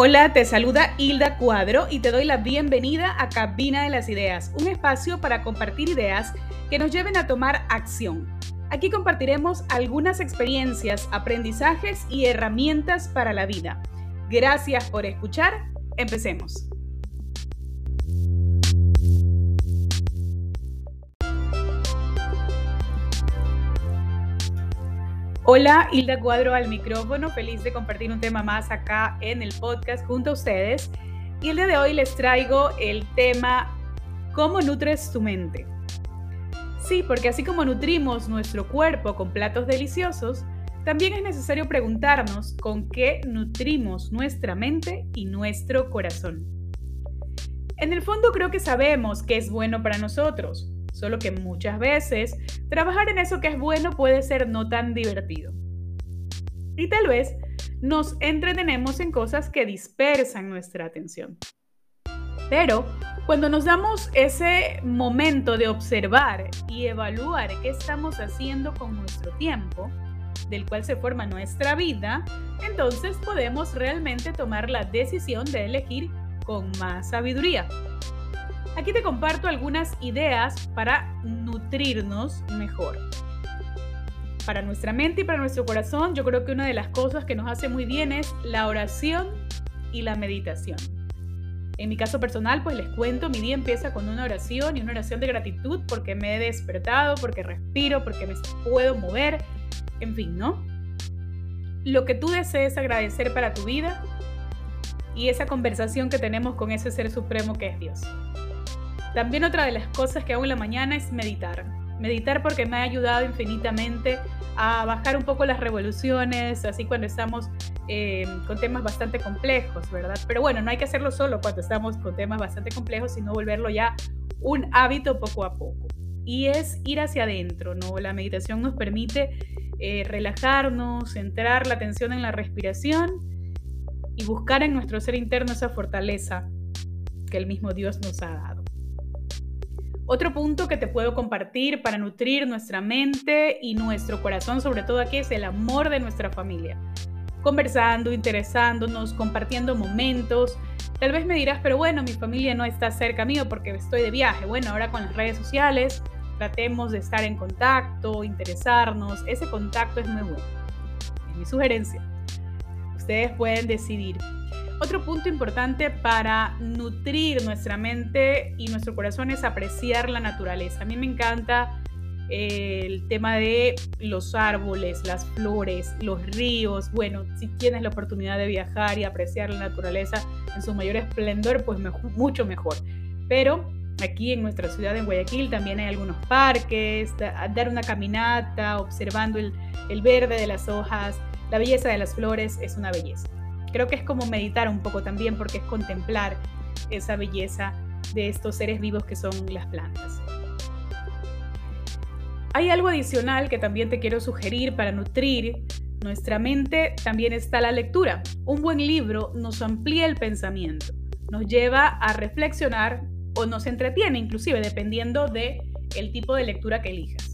Hola, te saluda Hilda Cuadro y te doy la bienvenida a Cabina de las Ideas, un espacio para compartir ideas que nos lleven a tomar acción. Aquí compartiremos algunas experiencias, aprendizajes y herramientas para la vida. Gracias por escuchar. Empecemos. Hola, Hilda Cuadro al micrófono, feliz de compartir un tema más acá en el podcast junto a ustedes. Y el día de hoy les traigo el tema ¿Cómo nutres tu mente? Sí, porque así como nutrimos nuestro cuerpo con platos deliciosos, también es necesario preguntarnos con qué nutrimos nuestra mente y nuestro corazón. En el fondo creo que sabemos qué es bueno para nosotros, Solo que muchas veces trabajar en eso que es bueno puede ser no tan divertido. Y tal vez nos entretenemos en cosas que dispersan nuestra atención. Pero cuando nos damos ese momento de observar y evaluar qué estamos haciendo con nuestro tiempo, del cual se forma nuestra vida, entonces podemos realmente tomar la decisión de elegir con más sabiduría. Aquí te comparto algunas ideas para nutrirnos mejor. Para nuestra mente y para nuestro corazón, yo creo que una de las cosas que nos hace muy bien es la oración y la meditación. En mi caso personal, pues les cuento, mi día empieza con una oración y una oración de gratitud porque me he despertado, porque respiro, porque me puedo mover, en fin, ¿no? Lo que tú desees agradecer para tu vida y esa conversación que tenemos con ese ser supremo que es Dios. También otra de las cosas que hago en la mañana es meditar. Meditar porque me ha ayudado infinitamente a bajar un poco las revoluciones, así cuando estamos eh, con temas bastante complejos, ¿verdad? Pero bueno, no hay que hacerlo solo cuando estamos con temas bastante complejos, sino volverlo ya un hábito poco a poco. Y es ir hacia adentro, ¿no? La meditación nos permite eh, relajarnos, centrar la atención en la respiración y buscar en nuestro ser interno esa fortaleza que el mismo Dios nos ha dado. Otro punto que te puedo compartir para nutrir nuestra mente y nuestro corazón, sobre todo aquí, es el amor de nuestra familia. Conversando, interesándonos, compartiendo momentos. Tal vez me dirás, pero bueno, mi familia no está cerca mío porque estoy de viaje. Bueno, ahora con las redes sociales tratemos de estar en contacto, interesarnos. Ese contacto es muy bueno. Es mi sugerencia. Ustedes pueden decidir. Otro punto importante para nutrir nuestra mente y nuestro corazón es apreciar la naturaleza. A mí me encanta eh, el tema de los árboles, las flores, los ríos. Bueno, si tienes la oportunidad de viajar y apreciar la naturaleza en su mayor esplendor, pues mucho mejor. Pero aquí en nuestra ciudad, en Guayaquil, también hay algunos parques, dar una caminata, observando el verde de las hojas, la belleza de las flores es una belleza. Creo que es como meditar un poco también porque es contemplar esa belleza de estos seres vivos que son las plantas. Hay algo adicional que también te quiero sugerir para nutrir nuestra mente, también está la lectura. Un buen libro nos amplía el pensamiento, nos lleva a reflexionar o nos entretiene inclusive dependiendo de el tipo de lectura que elijas.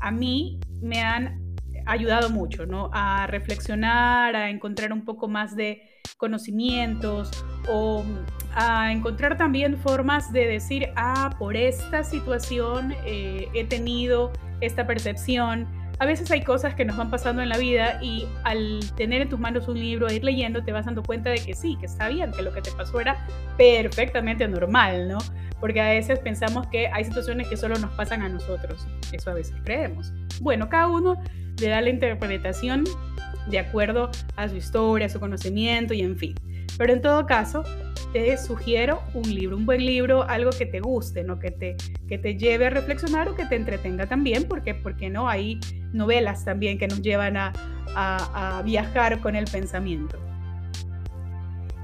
A mí me han ayudado mucho, ¿no? A reflexionar, a encontrar un poco más de conocimientos o a encontrar también formas de decir, ah, por esta situación eh, he tenido esta percepción. A veces hay cosas que nos van pasando en la vida y al tener en tus manos un libro, ir leyendo, te vas dando cuenta de que sí, que está bien, que lo que te pasó era perfectamente normal, ¿no? Porque a veces pensamos que hay situaciones que solo nos pasan a nosotros. Eso a veces creemos. Bueno, cada uno le da la interpretación de acuerdo a su historia, a su conocimiento y en fin. Pero en todo caso, te sugiero un libro, un buen libro, algo que te guste, ¿no? que, te, que te lleve a reflexionar o que te entretenga también, porque, porque no hay novelas también que nos llevan a, a viajar con el pensamiento.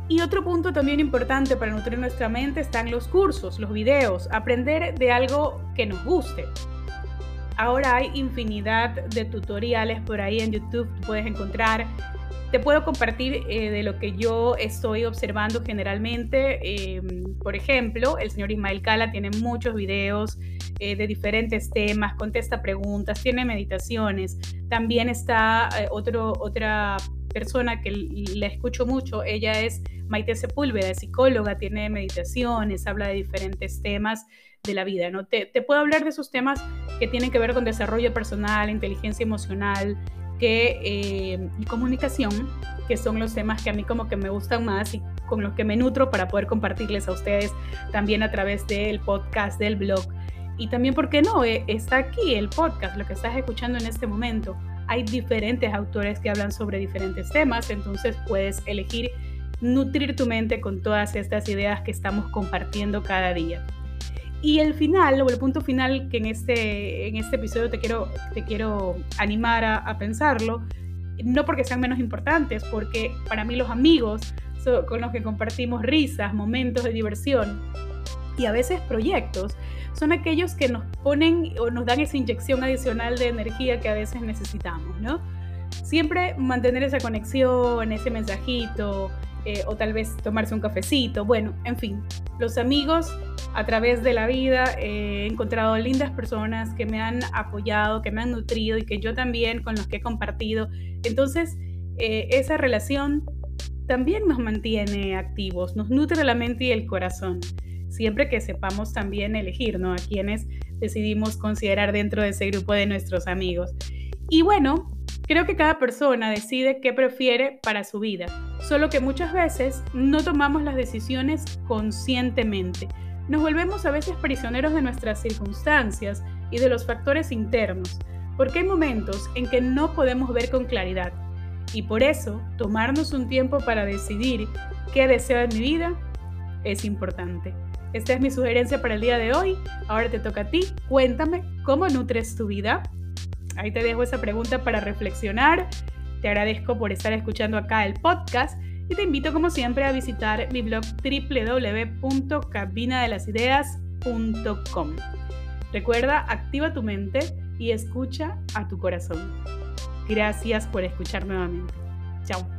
Y otro punto también importante para nutrir nuestra mente están los cursos, los videos, aprender de algo que nos guste. Ahora hay infinidad de tutoriales por ahí en YouTube, puedes encontrar. Te puedo compartir eh, de lo que yo estoy observando generalmente. Em, por ejemplo, el señor Ismael Cala tiene muchos videos eh, de diferentes temas, contesta preguntas, tiene meditaciones. También está eh, otro, otra persona que le escucho mucho, ella es Maite Sepúlveda, es psicóloga, tiene meditaciones, habla de diferentes temas de la vida, ¿no? Te, puedo hablar de esos temas que tienen que ver con desarrollo personal, inteligencia emocional que, eh, y comunicación, que son los temas que a mí como que me gustan más y con los que me nutro para poder compartirles a ustedes también a través del podcast, del blog. Y también, ¿por qué no? Eh, está aquí el podcast, lo que estás escuchando en este momento. Hay diferentes autores que hablan sobre diferentes temas, entonces puedes elegir nutrir tu mente con todas estas ideas que estamos compartiendo cada día. Y el final, o el punto final que en este, en este episodio te quiero, te quiero animar a, a pensarlo, no porque sean menos importantes, porque para mí los amigos con los que compartimos risas, momentos de diversión y a veces proyectos, son aquellos que nos ponen o nos dan esa inyección adicional de energía que a veces necesitamos, ¿no? Siempre mantener esa conexión, ese mensajito, eh, o tal vez tomarse un cafecito, bueno, en fin, los amigos a través de la vida he encontrado lindas personas que me han apoyado, que me han nutrido y que yo también con los que he compartido. Entonces, eh, esa relación también nos mantiene activos, nos nutre la mente y el corazón, siempre que sepamos también elegir, ¿no? A quienes decidimos considerar dentro de ese grupo de nuestros amigos. Y bueno, creo que cada persona decide qué prefiere para su vida, solo que muchas veces no tomamos las decisiones conscientemente. Nos volvemos a veces prisioneros de nuestras circunstancias y de los factores internos, porque hay momentos en que no podemos ver con claridad y por eso, tomarnos un tiempo para decidir qué deseo en mi vida es importante. Esta es mi sugerencia para el día de hoy. Ahora te toca a ti. Cuéntame cómo nutres tu vida. Ahí te dejo esa pregunta para reflexionar. Te agradezco por estar escuchando acá el podcast y te invito como siempre a visitar mi blog www.cabinadelasideas.com. Recuerda, activa tu mente y escucha a tu corazón. Gracias por escuchar nuevamente. Chao.